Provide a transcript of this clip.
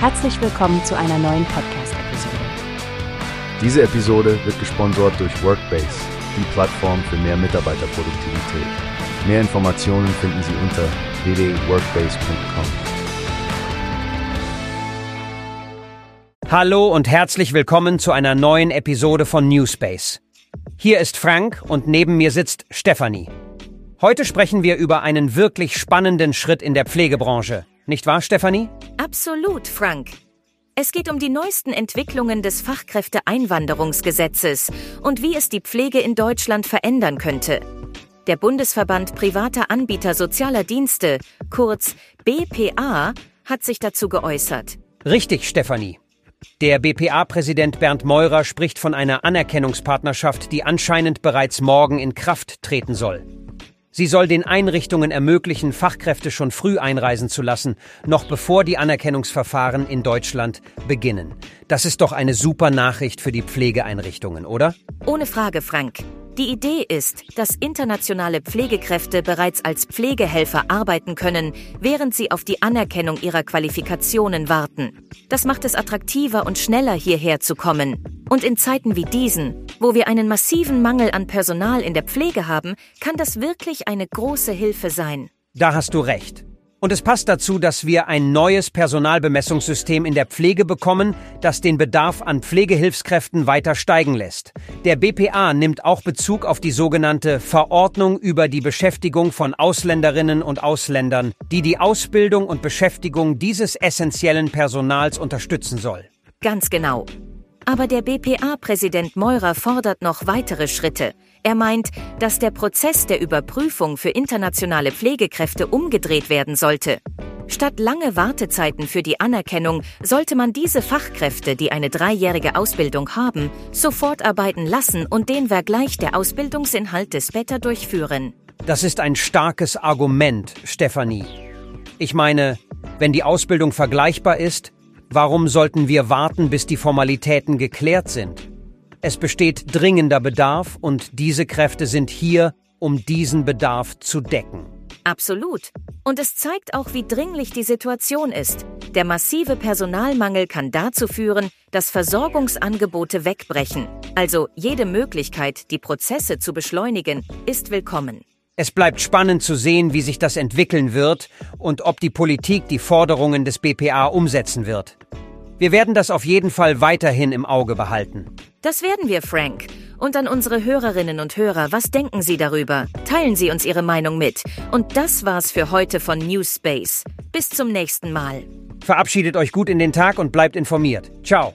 Herzlich willkommen zu einer neuen Podcast-Episode. Diese Episode wird gesponsert durch Workbase, die Plattform für mehr Mitarbeiterproduktivität. Mehr Informationen finden Sie unter www.workbase.com. Hallo und herzlich willkommen zu einer neuen Episode von Newspace. Hier ist Frank und neben mir sitzt Stefanie. Heute sprechen wir über einen wirklich spannenden Schritt in der Pflegebranche. Nicht wahr, Stefanie? Absolut, Frank. Es geht um die neuesten Entwicklungen des Fachkräfteeinwanderungsgesetzes und wie es die Pflege in Deutschland verändern könnte. Der Bundesverband privater Anbieter sozialer Dienste, kurz BPA, hat sich dazu geäußert. Richtig, Stefanie. Der BPA-Präsident Bernd Meurer spricht von einer Anerkennungspartnerschaft, die anscheinend bereits morgen in Kraft treten soll. Sie soll den Einrichtungen ermöglichen, Fachkräfte schon früh einreisen zu lassen, noch bevor die Anerkennungsverfahren in Deutschland beginnen. Das ist doch eine super Nachricht für die Pflegeeinrichtungen, oder? Ohne Frage, Frank. Die Idee ist, dass internationale Pflegekräfte bereits als Pflegehelfer arbeiten können, während sie auf die Anerkennung ihrer Qualifikationen warten. Das macht es attraktiver und schneller hierher zu kommen. Und in Zeiten wie diesen, wo wir einen massiven Mangel an Personal in der Pflege haben, kann das wirklich eine große Hilfe sein. Da hast du recht. Und es passt dazu, dass wir ein neues Personalbemessungssystem in der Pflege bekommen, das den Bedarf an Pflegehilfskräften weiter steigen lässt. Der BPA nimmt auch Bezug auf die sogenannte Verordnung über die Beschäftigung von Ausländerinnen und Ausländern, die die Ausbildung und Beschäftigung dieses essentiellen Personals unterstützen soll. Ganz genau. Aber der BPA-Präsident Meurer fordert noch weitere Schritte. Er meint, dass der Prozess der Überprüfung für internationale Pflegekräfte umgedreht werden sollte. Statt lange Wartezeiten für die Anerkennung sollte man diese Fachkräfte, die eine dreijährige Ausbildung haben, sofort arbeiten lassen und den Vergleich der Ausbildungsinhalte später durchführen. Das ist ein starkes Argument, Stefanie. Ich meine, wenn die Ausbildung vergleichbar ist, Warum sollten wir warten, bis die Formalitäten geklärt sind? Es besteht dringender Bedarf und diese Kräfte sind hier, um diesen Bedarf zu decken. Absolut. Und es zeigt auch, wie dringlich die Situation ist. Der massive Personalmangel kann dazu führen, dass Versorgungsangebote wegbrechen. Also jede Möglichkeit, die Prozesse zu beschleunigen, ist willkommen. Es bleibt spannend zu sehen, wie sich das entwickeln wird und ob die Politik die Forderungen des BPA umsetzen wird. Wir werden das auf jeden Fall weiterhin im Auge behalten. Das werden wir, Frank. Und an unsere Hörerinnen und Hörer, was denken Sie darüber? Teilen Sie uns Ihre Meinung mit. Und das war's für heute von Newspace. Bis zum nächsten Mal. Verabschiedet euch gut in den Tag und bleibt informiert. Ciao.